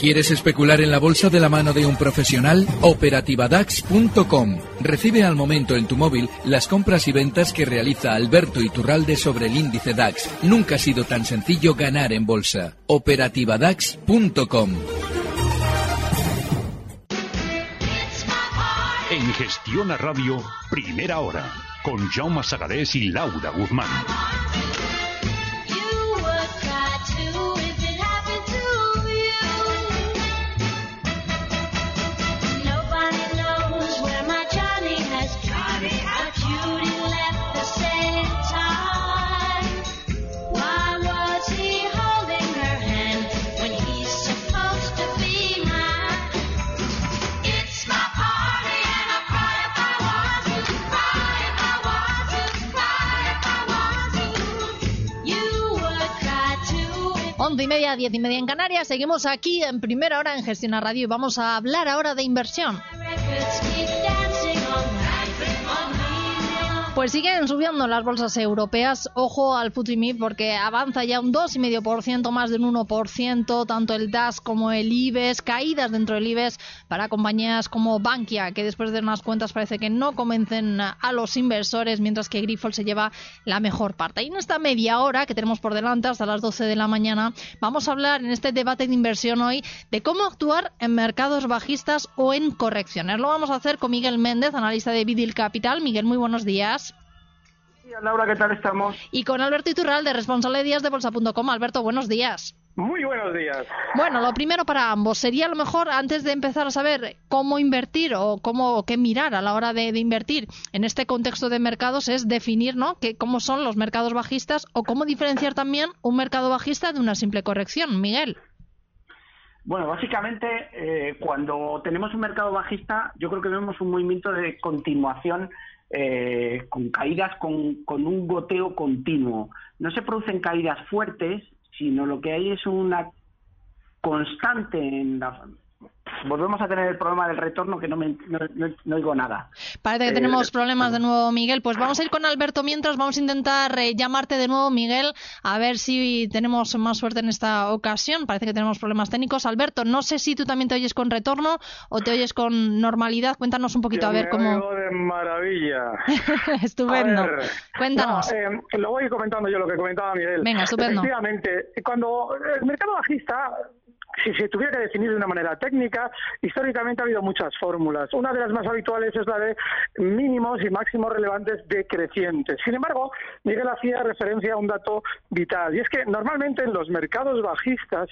¿Quieres especular en la bolsa de la mano de un profesional? Operativadax.com. Recibe al momento en tu móvil las compras y ventas que realiza Alberto Iturralde sobre el índice DAX. Nunca ha sido tan sencillo ganar en bolsa. Operativadax.com. En Gestión a Radio, primera hora, con Jaume Sagarés y Laura Guzmán. Once y media, diez y media en Canarias. Seguimos aquí en primera hora en Gestión Radio y vamos a hablar ahora de inversión. Pues siguen subiendo las bolsas europeas. Ojo al FTSE porque avanza ya un 2,5%, más de un 1%, tanto el DAS como el IBEX, caídas dentro del IBEX para compañías como Bankia, que después de unas cuentas parece que no convencen a los inversores, mientras que Grifols se lleva la mejor parte. Y en esta media hora que tenemos por delante, hasta las 12 de la mañana, vamos a hablar en este debate de inversión hoy de cómo actuar en mercados bajistas o en correcciones. Lo vamos a hacer con Miguel Méndez, analista de Vidil Capital. Miguel, muy buenos días. Laura, ¿qué tal estamos? Y con Alberto Iturralde, responsable de días de bolsa.com. Alberto, buenos días. Muy buenos días. Bueno, lo primero para ambos sería a lo mejor antes de empezar a saber cómo invertir o cómo qué mirar a la hora de, invertir en este contexto de mercados es definir, ¿no? Que, cómo son los mercados bajistas o cómo diferenciar también un mercado bajista de una simple corrección. Miguel. Bueno, básicamente eh, cuando tenemos un mercado bajista, yo creo que vemos un movimiento de continuación eh, con caídas con, con un goteo continuo. No se producen caídas fuertes, sino lo que hay es una constante en la, volvemos a tener el problema del retorno que no, me, no, oigo nada. Parece que tenemos eh, problemas de nuevo, Miguel. Pues vamos a ir con Alberto mientras. Vamos a intentar eh, llamarte de nuevo, Miguel, a ver si tenemos más suerte en esta ocasión. Parece que tenemos problemas técnicos. Alberto, no sé si tú también te oyes con retorno o te oyes con normalidad. Cuéntanos un poquito a ver cómo. de maravilla. estupendo. Cuéntanos. Eh, lo voy comentando yo lo que comentaba Miguel. Venga, estupendo. Efectivamente, cuando el mercado bajista si se tuviera que definir de una manera técnica, históricamente ha habido muchas fórmulas. Una de las más habituales es la de mínimos y máximos relevantes decrecientes. Sin embargo, Miguel hacía referencia a un dato vital, y es que normalmente en los mercados bajistas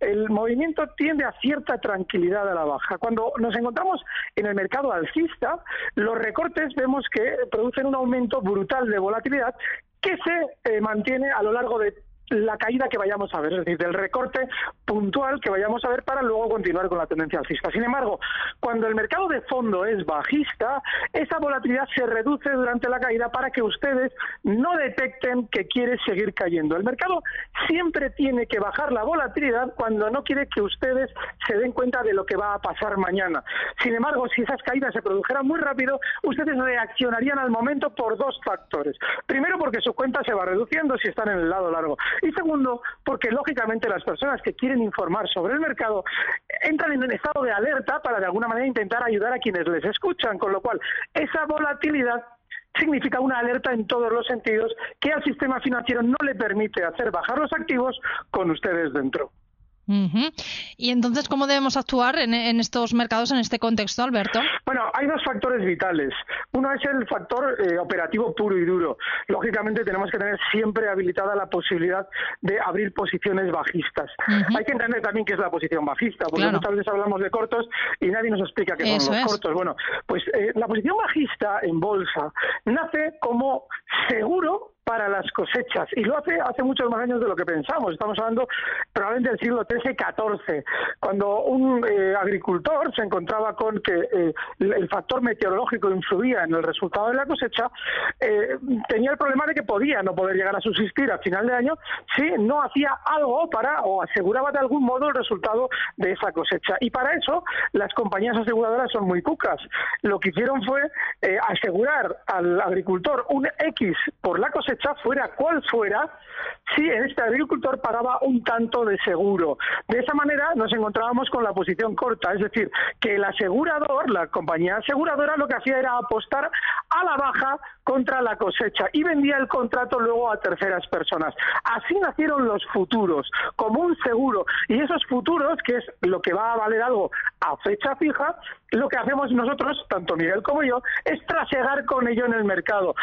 el movimiento tiende a cierta tranquilidad a la baja. Cuando nos encontramos en el mercado alcista, los recortes vemos que producen un aumento brutal de volatilidad que se eh, mantiene a lo largo de la caída que vayamos a ver, es decir, del recorte puntual que vayamos a ver para luego continuar con la tendencia alcista. Sin embargo, cuando el mercado de fondo es bajista, esa volatilidad se reduce durante la caída para que ustedes no detecten que quiere seguir cayendo. El mercado siempre tiene que bajar la volatilidad cuando no quiere que ustedes se den cuenta de lo que va a pasar mañana. Sin embargo, si esas caídas se produjeran muy rápido, ustedes reaccionarían al momento por dos factores. Primero, porque su cuenta se va reduciendo si están en el lado largo. Y segundo, porque lógicamente las personas que quieren informar sobre el mercado entran en un estado de alerta para de alguna manera intentar ayudar a quienes les escuchan, con lo cual esa volatilidad significa una alerta en todos los sentidos que al sistema financiero no le permite hacer bajar los activos con ustedes dentro. Y entonces, ¿cómo debemos actuar en, estos mercados, en este contexto, Alberto? Bueno, hay dos factores vitales. Uno es el factor eh, operativo puro y duro. Lógicamente, tenemos que tener siempre habilitada la posibilidad de abrir posiciones bajistas. Hay que entender también qué es la posición bajista, porque muchas veces hablamos de cortos y nadie nos explica qué son los cortos. Bueno, pues eh, la posición bajista en bolsa nace como seguro para las cosechas y lo hace hace muchos más años de lo que pensamos. Estamos hablando probablemente del siglo XIII-XIV, cuando un eh, agricultor se encontraba con que eh, el factor meteorológico influía en el resultado de la cosecha, eh, tenía el problema de que podía no poder llegar a subsistir a final de año si no hacía algo para o aseguraba de algún modo el resultado de esa cosecha. Y para eso las compañías aseguradoras son muy cucas. Lo que hicieron fue asegurar al agricultor un X por la cosecha fuera cual fuera, si este agricultor pagaba un tanto de seguro. De esa manera nos encontrábamos con la posición corta, es decir, que el asegurador, la compañía aseguradora, lo que hacía era apostar a la baja contra la cosecha y vendía el contrato luego a terceras personas. Así nacieron los futuros, como un seguro. Y esos futuros, que es lo que va a valer algo a fecha fija, lo que hacemos nosotros, tanto Miguel como yo, es trasegar con ello en el mercado.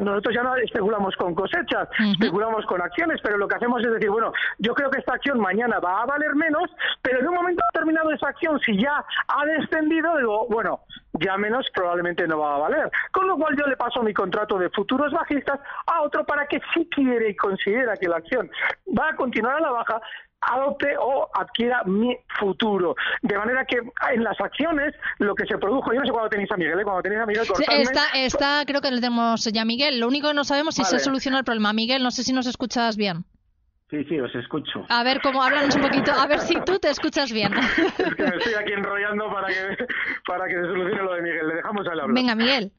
Nosotros ya no especulamos con cosechas, especulamos con acciones, pero lo que hacemos es decir, bueno, yo creo que esta acción mañana va a valer menos, pero en un momento determinado esa acción, si ya ha descendido, digo, bueno, ya menos probablemente no va a valer. Con lo cual yo le paso mi contrato de futuros bajistas a otro para que si quiere y considera que la acción va a continuar a la baja, adopte o adquiera mi futuro. De manera que en las acciones lo que se produjo, yo no sé cuándo tenéis a Miguel, ¿eh? cuando tenéis a Miguel está, está, creo que le tenemos ya a Miguel. Lo único que no sabemos es si se soluciona el problema. Miguel, no sé si nos escuchas bien. Sí, sí, os escucho. A ver, cómo háblanos un poquito, a ver si tú te escuchas bien. es que me estoy aquí enrollando para que, para que se solucione lo de Miguel. Le dejamos al hablar. Venga, Miguel.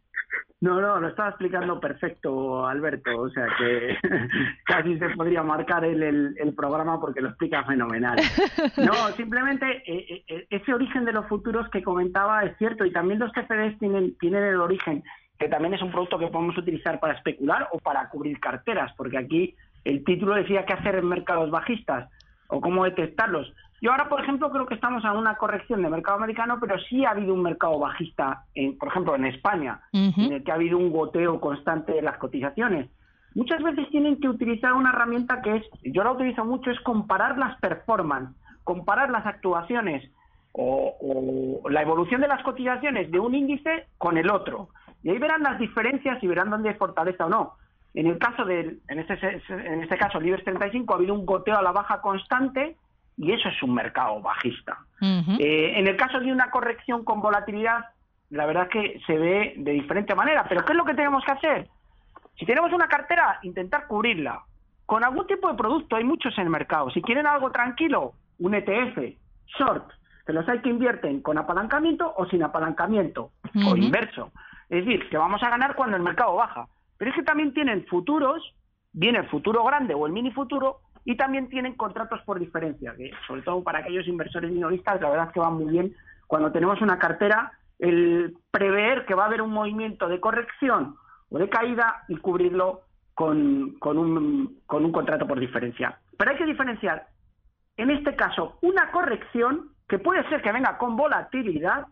No, no, lo estaba explicando perfecto Alberto, o sea que casi se podría marcar el, el, programa porque lo explica fenomenal. No, simplemente eh, eh, eh, ese origen de los futuros que comentaba es cierto y también los CFDs tienen, tienen el origen que también es un producto que podemos utilizar para especular o para cubrir carteras, porque aquí el título decía qué hacer en mercados bajistas o cómo detectarlos. Yo ahora, por ejemplo, creo que estamos en una corrección de mercado americano, pero sí ha habido un mercado bajista, en, por ejemplo, en España, en el que ha habido un goteo constante de las cotizaciones. Muchas veces tienen que utilizar una herramienta que es, yo la utilizo mucho, es comparar las performances, comparar las actuaciones o, la evolución de las cotizaciones de un índice con el otro. Y ahí verán las diferencias y verán dónde hay fortaleza o no. En el caso del, en este, en este caso, el IBEX 35 ha habido un goteo a la baja constante y eso es un mercado bajista. Eh, en el caso de una corrección con volatilidad, la verdad es que se ve de diferente manera. Pero ¿qué es lo que tenemos que hacer? Si tenemos una cartera, intentar cubrirla. Con algún tipo de producto, hay muchos en el mercado. Si quieren algo tranquilo, un ETF, short, se los hay que invierten con apalancamiento o sin apalancamiento, o inverso. Es decir, que vamos a ganar cuando el mercado baja. Pero es que también tienen futuros, viene el futuro grande o el mini futuro, y también tienen contratos por diferencia, que sobre todo para aquellos inversores minoristas, la verdad es que va muy bien cuando tenemos una cartera, el prever que va a haber un movimiento de corrección o de caída y cubrirlo con, con, un, con un contrato por diferencia. Pero hay que diferenciar, en este caso, una corrección que puede ser que venga con volatilidad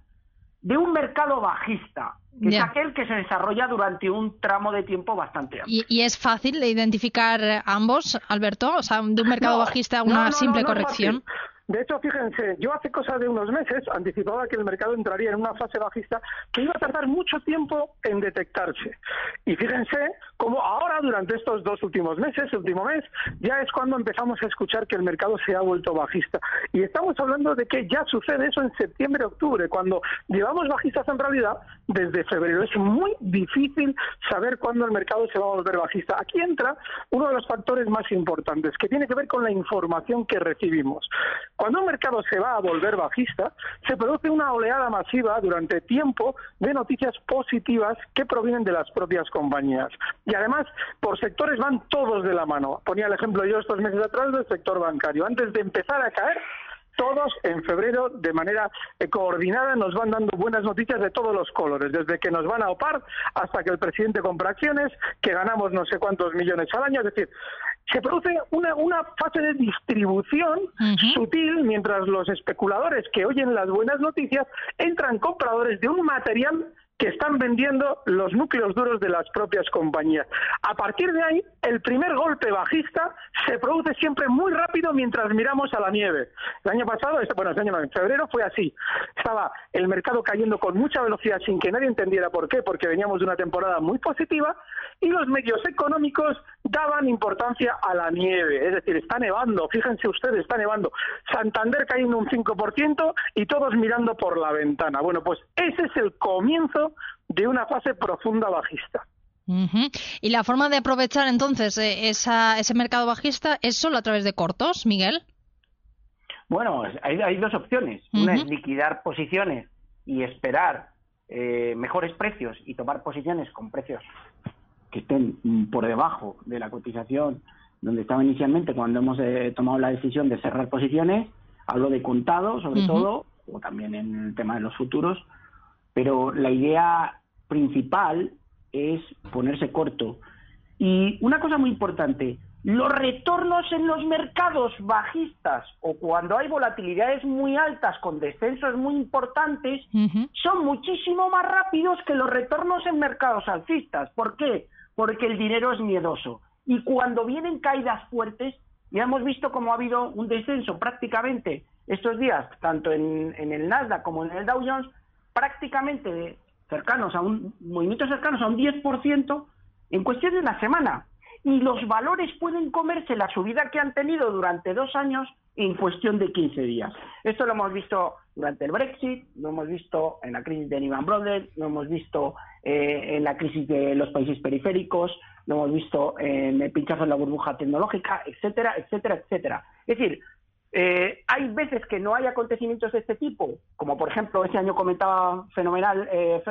de un mercado bajista, que es aquel que se desarrolla durante un tramo de tiempo bastante amplio. ¿Y, es fácil de identificar ambos, Alberto? O sea, de un mercado bajista a una simple corrección. De hecho, fíjense, yo hace cosa de unos meses anticipaba que el mercado entraría en una fase bajista que iba a tardar mucho tiempo en detectarse. Y fíjense cómo ahora, durante estos dos últimos meses, último mes, ya es cuando empezamos a escuchar que el mercado se ha vuelto bajista. Y estamos hablando de que ya sucede eso en septiembre, octubre, cuando llevamos bajistas en realidad desde febrero. Es muy difícil saber cuándo el mercado se va a volver bajista. Aquí entra uno de los factores más importantes, que tiene que ver con la información que recibimos. Cuando un mercado se va a volver bajista, se produce una oleada masiva durante tiempo de noticias positivas que provienen de las propias compañías. Y además, por sectores van todos de la mano. Ponía el ejemplo yo estos meses atrás del sector bancario. Antes de empezar a caer, todos en febrero de manera coordinada nos van dando buenas noticias de todos los colores, desde que nos van a opar hasta que el presidente compra acciones, que ganamos no sé cuántos millones al año, es decir, se produce una, una fase de distribución sutil mientras los especuladores que oyen las buenas noticias entran compradores de un material que están vendiendo los núcleos duros de las propias compañías. A partir de ahí, el primer golpe bajista se produce siempre muy rápido mientras miramos a la nieve. El año pasado, este, bueno, este año en febrero fue así. Estaba el mercado cayendo con mucha velocidad sin que nadie entendiera por qué, porque veníamos de una temporada muy positiva y los medios económicos daban importancia a la nieve. Es decir, está nevando, fíjense ustedes, está nevando. Santander cayendo un 5% y todos mirando por la ventana. Bueno, pues ese es el comienzo de una fase profunda bajista. ¿Y la forma de aprovechar entonces eh, ese mercado bajista es solo a través de cortos, Miguel? Bueno, hay, dos opciones. Una es liquidar posiciones y esperar eh, mejores precios y tomar posiciones con precios que estén mm, por debajo de la cotización donde estaba inicialmente cuando hemos eh, tomado la decisión de cerrar posiciones. Hablo de contado, sobre todo, o también en el tema de los futuros, pero la idea principal es ponerse corto. Y una cosa muy importante, los retornos en los mercados bajistas o cuando hay volatilidades muy altas con descensos muy importantes son muchísimo más rápidos que los retornos en mercados alcistas. ¿Por qué? Porque el dinero es miedoso. Y cuando vienen caídas fuertes, ya hemos visto cómo ha habido un descenso prácticamente estos días, tanto en, en el Nasdaq como en el Dow Jones, prácticamente cercanos a un movimiento cercanos a un 10% en cuestión de una semana y los valores pueden comerse la subida que han tenido durante dos años en cuestión de 15 días. Esto lo hemos visto durante el Brexit, lo hemos visto en la crisis de Lehman Brothers, lo hemos visto eh, en la crisis de los países periféricos, lo hemos visto en el pinchazo de la burbuja tecnológica, etcétera, etcétera, etcétera. Es decir, eh, hay veces que no hay acontecimientos de este tipo, como por ejemplo ese año comentaba fenomenal eh,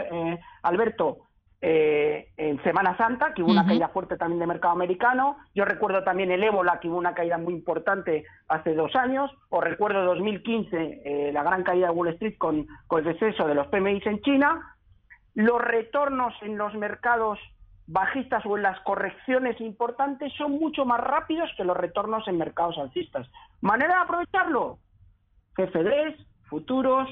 Alberto, eh, en Semana Santa, que hubo una caída fuerte también de mercado americano. Yo recuerdo también el ébola, que hubo una caída muy importante hace dos años. O recuerdo 2015, eh, la gran caída de Wall Street con, con el deceso de los PMI en China. Los retornos en los mercados bajistas o en las correcciones importantes son mucho más rápidos que los retornos en mercados alcistas. ¿Manera de aprovecharlo? CFDs, futuros,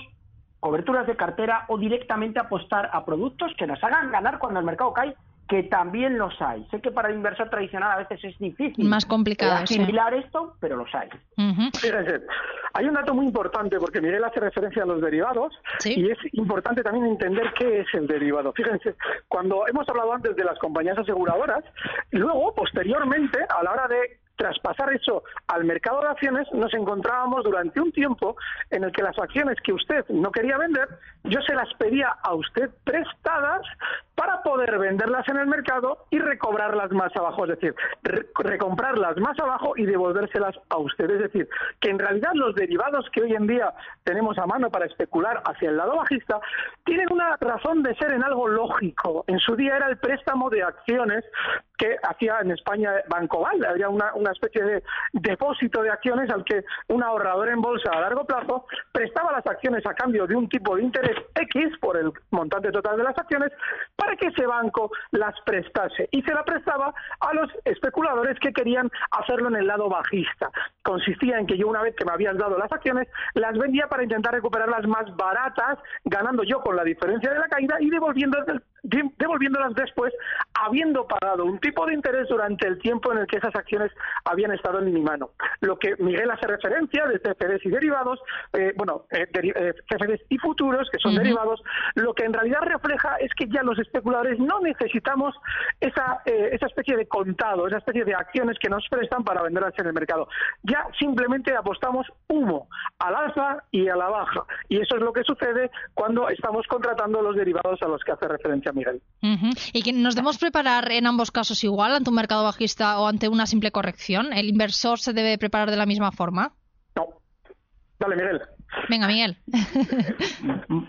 coberturas de cartera o directamente apostar a productos que nos hagan ganar cuando el mercado cae, que también los hay. Sé que para el inversor tradicional a veces es difícil más complicado asimilar esto, pero los hay. Fíjense, hay un dato muy importante porque Miguel hace referencia a los derivados y es importante también entender qué es el derivado. Fíjense, cuando hemos hablado antes de las compañías aseguradoras, luego, posteriormente, a la hora de traspasar eso al mercado de acciones, nos encontrábamos durante un tiempo en el que las acciones que usted no quería vender, yo se las pedía a usted prestadas para poder venderlas en el mercado y recobrarlas más abajo, es decir, recomprarlas más abajo y devolvérselas a usted. Es decir, que en realidad los derivados que hoy en día tenemos a mano para especular hacia el lado bajista tienen una razón de ser en algo lógico. En su día era el préstamo de acciones que hacía en España Bancoval, había una, una especie de depósito de acciones al que un ahorrador en bolsa a largo plazo prestaba las acciones a cambio de un tipo de interés X por el montante total de las acciones para que ese banco las prestase y se la prestaba a los especuladores que querían hacerlo en el lado bajista. Consistía en que yo una vez que me habían dado las acciones las vendía para intentar recuperarlas más baratas, ganando yo con la diferencia de la caída y devolviendo devolviéndolas después, habiendo pagado un tipo de interés durante el tiempo en el que esas acciones habían estado en mi mano. Lo que Miguel hace referencia de CFDs y derivados, eh, bueno, eh, eh CFDs y futuros, que son derivados, lo que en realidad refleja es que ya los especuladores no necesitamos esa, eh, esa especie de contado, esa especie de acciones que nos prestan para venderlas en el mercado. Ya simplemente apostamos humo al alza y a la baja. Y eso es lo que sucede cuando estamos contratando los derivados a los que hace referencia Miguel. ¿Y que nos debemos preparar en ambos casos igual ante un mercado bajista o ante una simple corrección? ¿El inversor se debe preparar de la misma forma? No. Dale, Miguel. Venga, Miguel.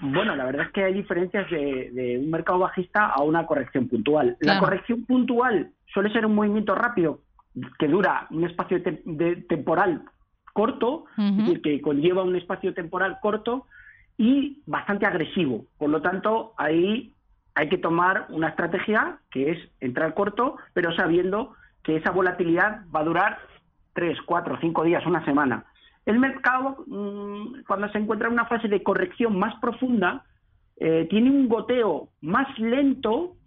bueno, la verdad es que hay diferencias de, un mercado bajista a una corrección puntual. La corrección puntual suele ser un movimiento rápido que dura un espacio temporal corto, es decir, que conlleva un espacio temporal corto y bastante agresivo. Por lo tanto, ahí hay que tomar una estrategia que es entrar corto, pero sabiendo que esa volatilidad va a durar tres, cuatro, cinco días, una semana. El mercado, mm, cuando se encuentra en una fase de corrección más profunda, eh, tiene un goteo más lento,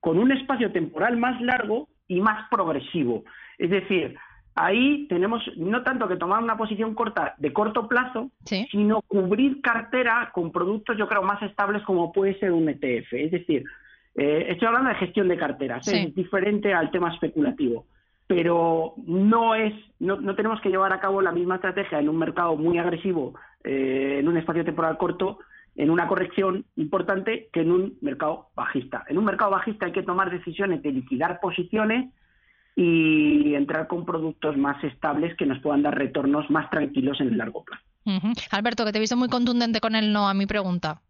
con un espacio temporal más largo y más progresivo. Es decir, ahí tenemos no tanto que tomar una posición corta de corto plazo, sino cubrir cartera con productos, yo creo, más estables como puede ser un ETF. Es decir, eh, estoy hablando de gestión de carteras, es diferente al tema especulativo, pero no es, no, tenemos que llevar a cabo la misma estrategia en un mercado muy agresivo, eh, en un espacio temporal corto, en una corrección importante que en un mercado bajista. En un mercado bajista hay que tomar decisiones de liquidar posiciones y entrar con productos más estables que nos puedan dar retornos más tranquilos en el largo plazo. Alberto, que te he visto muy contundente con el no a mi pregunta.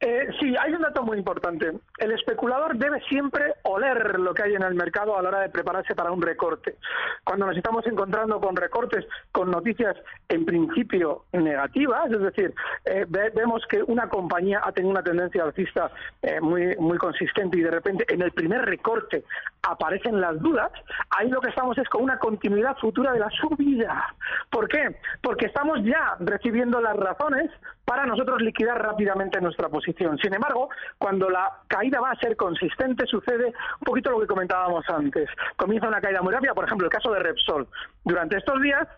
Eh, sí, hay un dato muy importante. El especulador debe siempre oler lo que hay en el mercado a la hora de prepararse para un recorte. Cuando nos estamos encontrando con recortes, con noticias en principio negativas, es decir, eh, vemos que una compañía ha tenido una tendencia alcista eh, muy, muy consistente y de repente en el primer recorte aparecen las dudas, ahí lo que estamos es con una continuidad futura de la subida. ¿Por qué? Porque estamos ya recibiendo las razones para nosotros liquidar rápidamente nuestra posición. Sin embargo, cuando la caída va a ser consistente, sucede un poquito lo que comentábamos antes. Comienza una caída muy rápida, por ejemplo, el caso de Repsol. Durante estos días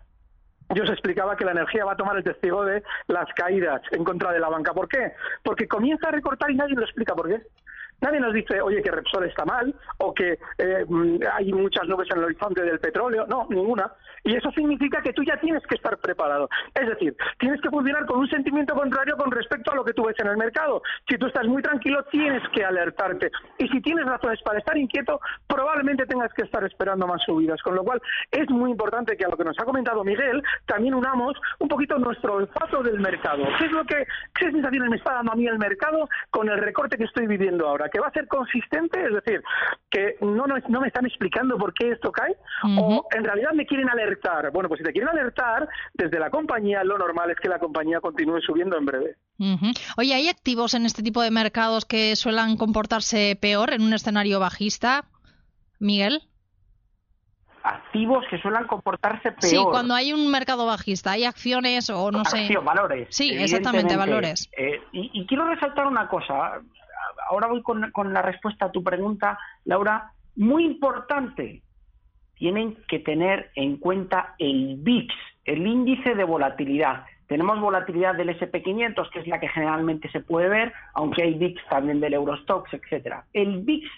yo os explicaba que la energía va a tomar el testigo de las caídas en contra de la banca. ¿Por qué? Porque comienza a recortar y nadie lo explica por qué. Nadie nos dice, oye, que Repsol está mal o que eh, mm, hay muchas nubes en el horizonte del petróleo. No, ninguna. Y eso significa que tú ya tienes que estar preparado. Es decir, tienes que funcionar con un sentimiento contrario con respecto a lo que tú ves en el mercado. Si tú estás muy tranquilo, tienes que alertarte. Y si tienes razones para estar inquieto, probablemente tengas que estar esperando más subidas. Con lo cual, es muy importante que a lo que nos ha comentado Miguel, también unamos un poquito nuestro olfato del mercado. ¿Qué es lo que, qué sensaciones me está dando a mí el mercado con el recorte que estoy viviendo ahora? Que va a ser consistente, es decir, que no, no, me están explicando por qué esto cae, o en realidad me quieren alertar. Bueno, pues si te quieren alertar, desde la compañía lo normal es que la compañía continúe subiendo en breve. Oye, ¿hay activos en este tipo de mercados que suelen comportarse peor en un escenario bajista, Miguel? activos que suelen comportarse peor. Sí, cuando hay un mercado bajista, hay acciones o no sé. valores. Sí, exactamente, valores. Eh, y, quiero resaltar una cosa ahora voy con, la respuesta a tu pregunta, Laura. Muy importante, tienen que tener en cuenta el VIX, el índice de volatilidad. Tenemos volatilidad del SP500, que es la que generalmente se puede ver, aunque hay VIX también del Eurostox, etcétera. El VIX,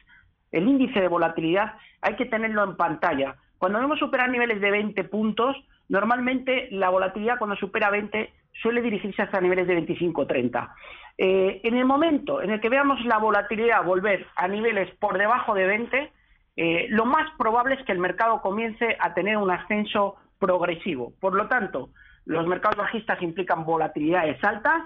el índice de volatilidad, hay que tenerlo en pantalla. Cuando vemos superar niveles de 20 puntos, normalmente la volatilidad cuando supera 20 suele dirigirse hasta niveles de 25-30. Eh, en el momento en el que veamos la volatilidad volver a niveles por debajo de 20, eh, lo más probable es que el mercado comience a tener un ascenso progresivo. Por lo tanto, los mercados bajistas implican volatilidades altas.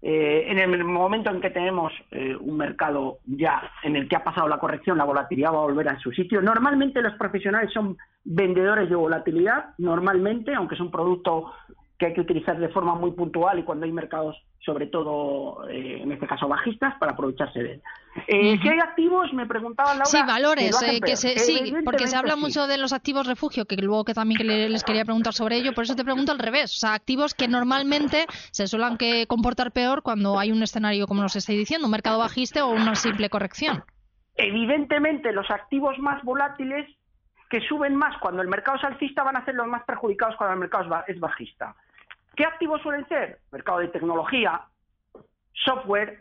Eh, en el momento en que tenemos un mercado ya en el que ha pasado la corrección, la volatilidad va a volver a su sitio. Normalmente los profesionales son vendedores de volatilidad, normalmente, aunque es un producto que hay que utilizar de forma muy puntual y cuando hay mercados, sobre todo eh, en este caso bajistas, para aprovecharse de él. Eh, Si hay activos, me preguntaba Laura. Sí, valores, eh, que sí, porque se habla mucho de los activos refugio, que luego que también que les quería preguntar sobre ello, por eso te pregunto al revés. O sea, activos que normalmente se suelen que comportar peor cuando hay un escenario, como nos estoy diciendo, un mercado bajista o una simple corrección. Evidentemente, los activos más volátiles que suben más cuando el mercado es alcista van a ser los más perjudicados cuando el mercado es bajista. ¿Qué activos suelen ser? Mercado de tecnología, software,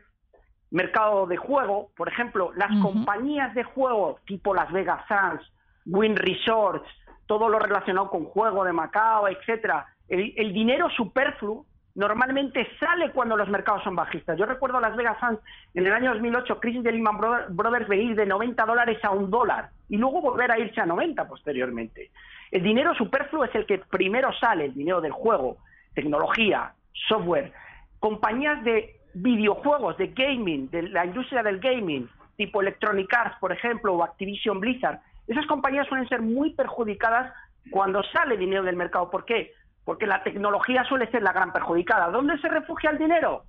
mercado de juego. Por ejemplo, las compañías de juego tipo Las Vegas Sands, Win Resorts, todo lo relacionado con juego de Macao, etcétera. El, dinero superfluo normalmente sale cuando los mercados son bajistas. Yo recuerdo Las Vegas Sands en el año 2008, crisis de Lehman Brothers, venir de 90 dólares a un dólar y luego volver a irse a 90 posteriormente. El dinero superfluo es el que primero sale, el dinero del juego tecnología, software, compañías de videojuegos, de gaming, de la industria del gaming, tipo Electronic Arts, por ejemplo, o Activision Blizzard, esas compañías suelen ser muy perjudicadas cuando sale dinero del mercado. ¿Por qué? Porque la tecnología suele ser la gran perjudicada. ¿Dónde se refugia el dinero?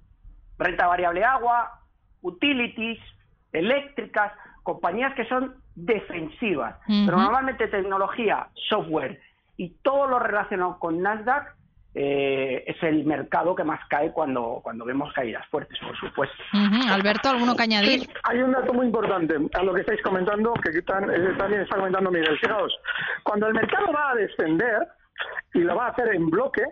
Renta variable agua, utilities, eléctricas, compañías que son defensivas. Pero normalmente tecnología, software y todo lo relacionado con Nasdaq eh, es el mercado que más cae cuando, cuando vemos caídas fuertes, por supuesto. Alberto, ¿alguno que añadir? hay un dato muy importante a lo que estáis comentando, que también está comentando Miguel. Fijaos, cuando el mercado va a descender, y lo va a hacer en bloque,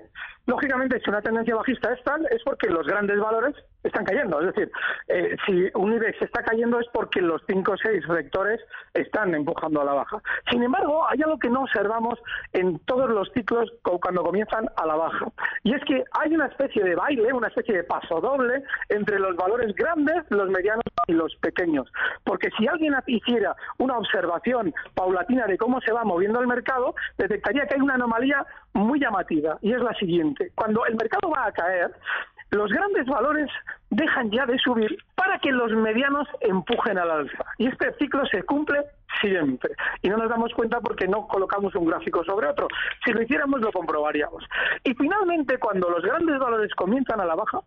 lógicamente si una tendencia bajista es tal, es porque los grandes valores están cayendo. Es decir, eh, si un IBEX está cayendo es porque los cinco o seis sectores están empujando a la baja. Sin embargo, hay algo que no observamos en todos los ciclos cuando comienzan a la baja. Y es que hay una especie de baile, una especie de paso doble entre los valores grandes, los medianos y los pequeños. Porque si alguien hiciera una observación paulatina de cómo se va moviendo el mercado, detectaría que hay una anomalía muy llamativa y es la siguiente. Cuando el mercado va a caer, los grandes valores dejan ya de subir para que los medianos empujen al alza. Y este ciclo se cumple siempre. Y no nos damos cuenta porque no colocamos un gráfico sobre otro. Si lo hiciéramos lo comprobaríamos. Y finalmente, cuando los grandes valores comienzan a la baja,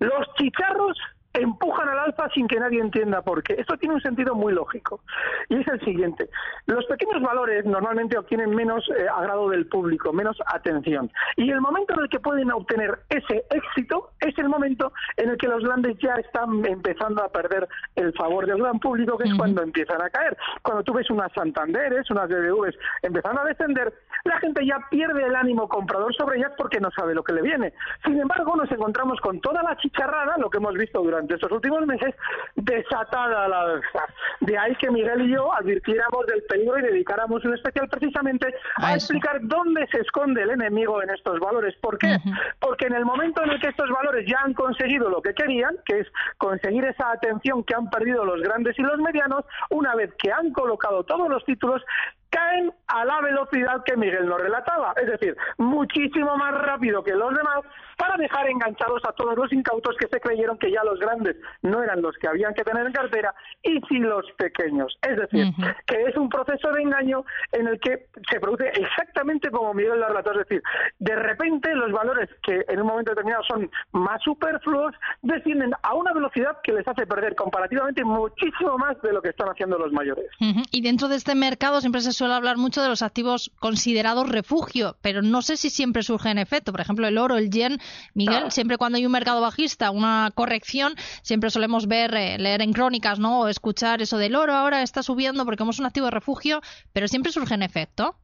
los chicharros empujan al alza sin que nadie entienda por qué. Esto tiene un sentido muy lógico. Y es el siguiente. Los pequeños valores normalmente obtienen menos eh, agrado del público, menos atención. Y el momento en el que pueden obtener ese éxito es el momento en el que los grandes ya están empezando a perder el favor del gran público, que es cuando empiezan a caer. Cuando tú ves unas Santanderes, unas BBVs empezando a descender, la gente ya pierde el ánimo comprador sobre ellas porque no sabe lo que le viene. Sin embargo, nos encontramos con toda la chicharrada, lo que hemos visto durante de estos últimos meses desatada la alza. De ahí que Miguel y yo advirtiéramos del peligro y dedicáramos un especial precisamente a, explicar dónde se esconde el enemigo en estos valores. ¿Por qué? Porque en el momento en el que estos valores ya han conseguido lo que querían, que es conseguir esa atención que han perdido los grandes y los medianos, una vez que han colocado todos los títulos, caen a la velocidad que Miguel nos relataba, es decir, muchísimo más rápido que los demás para dejar enganchados a todos los incautos que se creyeron que ya los grandes no eran los que habían que tener en cartera y sí los pequeños. Es decir, que es un proceso de engaño en el que se produce exactamente como Miguel lo relató, es decir, de repente los valores que en un momento determinado son más superfluos descienden a una velocidad que les hace perder comparativamente muchísimo más de lo que están haciendo los mayores. Y dentro de este mercado siempre se suele hablar mucho de los activos considerados refugio, pero no sé si siempre surge en efecto. Por ejemplo, el oro, el yen. Miguel, siempre cuando hay un mercado bajista, una corrección, siempre solemos ver, eh, leer en crónicas, ¿no? O escuchar eso del oro ahora está subiendo porque hemos un activo de refugio, pero siempre surge en efecto.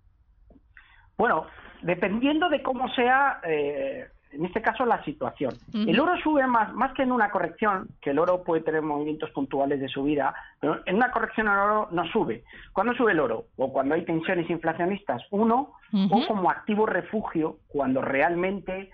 Bueno, dependiendo de cómo sea eh, en este caso la situación. El oro sube más, más que en una corrección, que el oro puede tener movimientos puntuales de subida, pero en una corrección el oro no sube. ¿Cuándo sube el oro? O cuando hay tensiones inflacionistas, uno, o como activo refugio, cuando realmente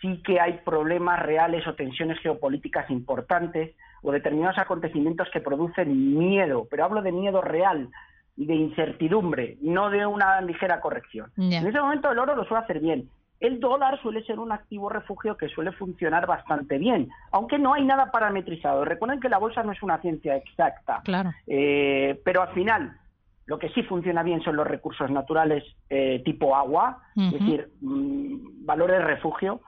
sí que hay problemas reales o tensiones geopolíticas importantes o determinados acontecimientos que producen miedo, pero hablo de miedo real, y de incertidumbre, no de una ligera corrección. En ese momento el oro lo suele hacer bien el dólar suele ser un activo refugio que suele funcionar bastante bien, aunque no hay nada parametrizado. Recuerden que la bolsa no es una ciencia exacta, claro. Eh, pero al final lo que sí funciona bien son los recursos naturales eh, tipo agua, es decir, mm, valores refugio.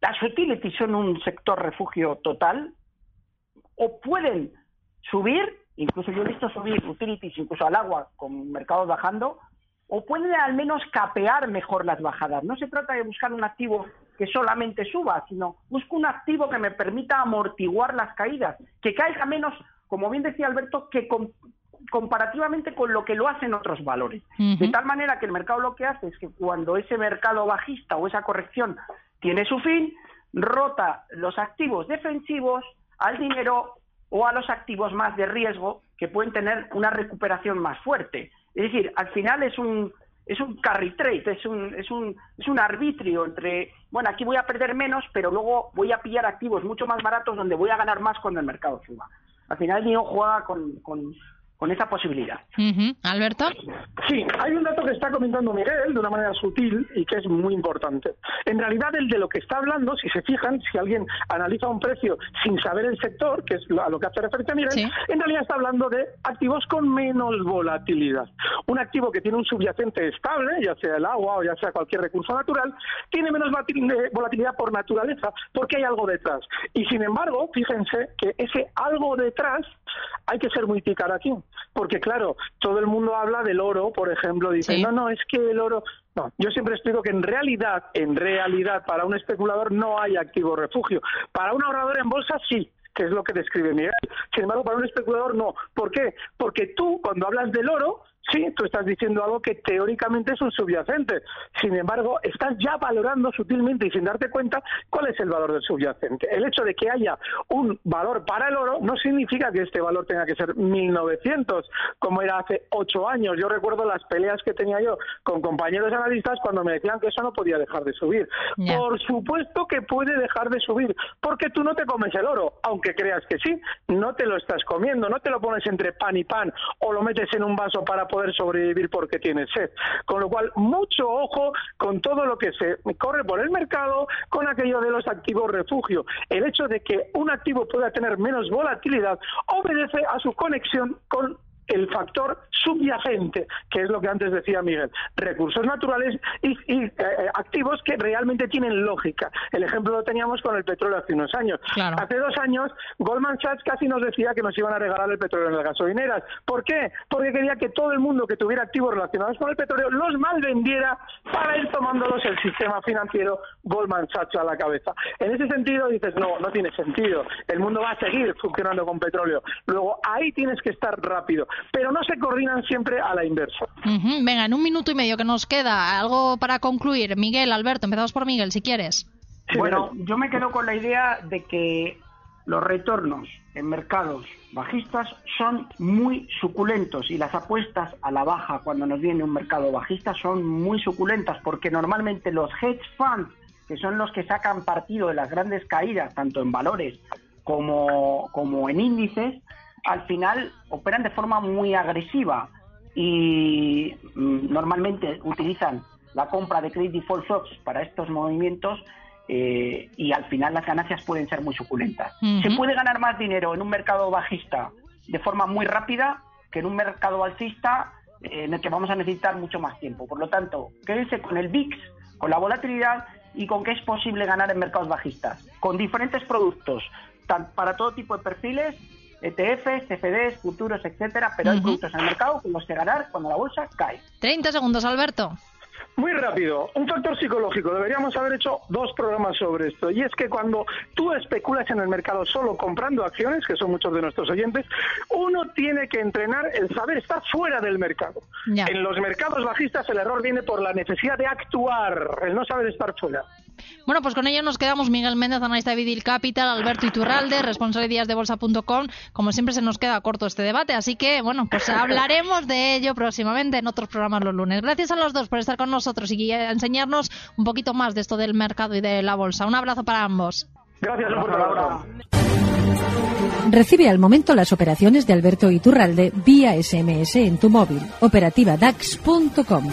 Las utilities son un sector refugio total, o pueden subir, incluso yo he visto subir utilities incluso al agua con mercados bajando, o puede al menos capear mejor las bajadas. No se trata de buscar un activo que solamente suba, sino busco un activo que me permita amortiguar las caídas, que caiga menos, como bien decía Alberto, que comparativamente con lo que lo hacen otros valores. De tal manera que el mercado lo que hace es que cuando ese mercado bajista o esa corrección tiene su fin, rota los activos defensivos al dinero o a los activos más de riesgo que pueden tener una recuperación más fuerte. Es decir, al final es un es un carry trade, es un, es un, es un arbitrio entre, bueno, aquí voy a perder menos, pero luego voy a pillar activos mucho más baratos donde voy a ganar más cuando el mercado suba. Al final el niño juega con, con, con esa posibilidad. Alberto. Sí, hay un dato que está comentando Miguel de una manera sutil y que es muy importante. En realidad, el de lo que está hablando, si se fijan, si alguien analiza un precio sin saber el sector, que es a lo que hace referencia Miguel, en realidad está hablando de activos con menos volatilidad. Un activo que tiene un subyacente estable, ya sea el agua o ya sea cualquier recurso natural, tiene menos volatilidad por naturaleza porque hay algo detrás. Y sin embargo, fíjense que ese algo detrás hay que ser muy picar aquí porque claro, todo el mundo habla del oro, por ejemplo, dice, no, no, es que el oro... No, yo siempre explico que en realidad, en realidad, para un especulador no hay activo refugio. Para un ahorrador en bolsa sí, que es lo que describe Miguel. Sin embargo, para un especulador no. ¿Por qué? Porque tú, cuando hablas del oro, Sí, tú estás diciendo algo que teóricamente es un subyacente. Sin embargo, estás ya valorando sutilmente y sin darte cuenta cuál es el valor del subyacente. El hecho de que haya un valor para el oro no significa que este valor tenga que ser 1900, como era hace ocho años. Yo recuerdo las peleas que tenía yo con compañeros analistas cuando me decían que eso no podía dejar de subir. Por supuesto que puede dejar de subir, porque tú no te comes el oro, aunque creas que sí, no te lo estás comiendo, no te lo pones entre pan y pan o lo metes en un vaso para poder sobrevivir porque tiene sed. Con lo cual, mucho ojo con todo lo que se corre por el mercado con aquello de los activos refugio. El hecho de que un activo pueda tener menos volatilidad obedece a su conexión con el factor subyacente, que es lo que antes decía Miguel, recursos naturales y, eh, activos que realmente tienen lógica. El ejemplo lo teníamos con el petróleo hace unos años. Hace dos años, Goldman Sachs casi nos decía que nos iban a regalar el petróleo en las gasolineras. ¿Por qué? Porque quería que todo el mundo que tuviera activos relacionados con el petróleo los malvendiera para ir tomándolos el sistema financiero Goldman Sachs a la cabeza. En ese sentido dices, no, no tiene sentido. El mundo va a seguir funcionando con petróleo. Luego, ahí tienes que estar rápido pero no se coordinan siempre a la inversa. Venga, en un minuto y medio que nos queda, algo para concluir. Miguel, Alberto, empezamos por Miguel, si quieres. bueno, yo me quedo con la idea de que los retornos en mercados bajistas son muy suculentos y las apuestas a la baja cuando nos viene un mercado bajista son muy suculentas porque normalmente los hedge funds, que son los que sacan partido de las grandes caídas, tanto en valores como, como en índices, al final operan de forma muy agresiva y mm, normalmente utilizan la compra de credit default swaps para estos movimientos eh, y al final las ganancias pueden ser muy suculentas. Se puede ganar más dinero en un mercado bajista de forma muy rápida que en un mercado alcista eh, en el que vamos a necesitar mucho más tiempo. Por lo tanto, quédense con el VIX, con la volatilidad y con que es posible ganar en mercados bajistas, con diferentes productos, para todo tipo de perfiles ETFs, CFDs, futuros, etcétera, pero hay productos en el mercado que los que ganar cuando la bolsa cae. 30 segundos, Alberto. Muy rápido, un factor psicológico. Deberíamos haber hecho dos programas sobre esto. Y es que cuando tú especulas en el mercado solo comprando acciones, que son muchos de nuestros oyentes, uno tiene que entrenar el saber estar fuera del mercado. En los mercados bajistas el error viene por la necesidad de actuar, el no saber estar fuera. Bueno, pues con ello nos quedamos Miguel Méndez, analista de Vidil Capital, Alberto Iturralde, responsable de díasdebolsa.com. Como siempre se nos queda corto este debate, así que bueno, pues hablaremos de ello próximamente en otros programas los lunes. Gracias a los dos por estar con nosotros y enseñarnos un poquito más de esto del mercado y de la bolsa. Un abrazo para ambos. Gracias, por Recibe al momento las operaciones de Alberto Iturralde vía SMS en tu móvil. Operativa DAX.com.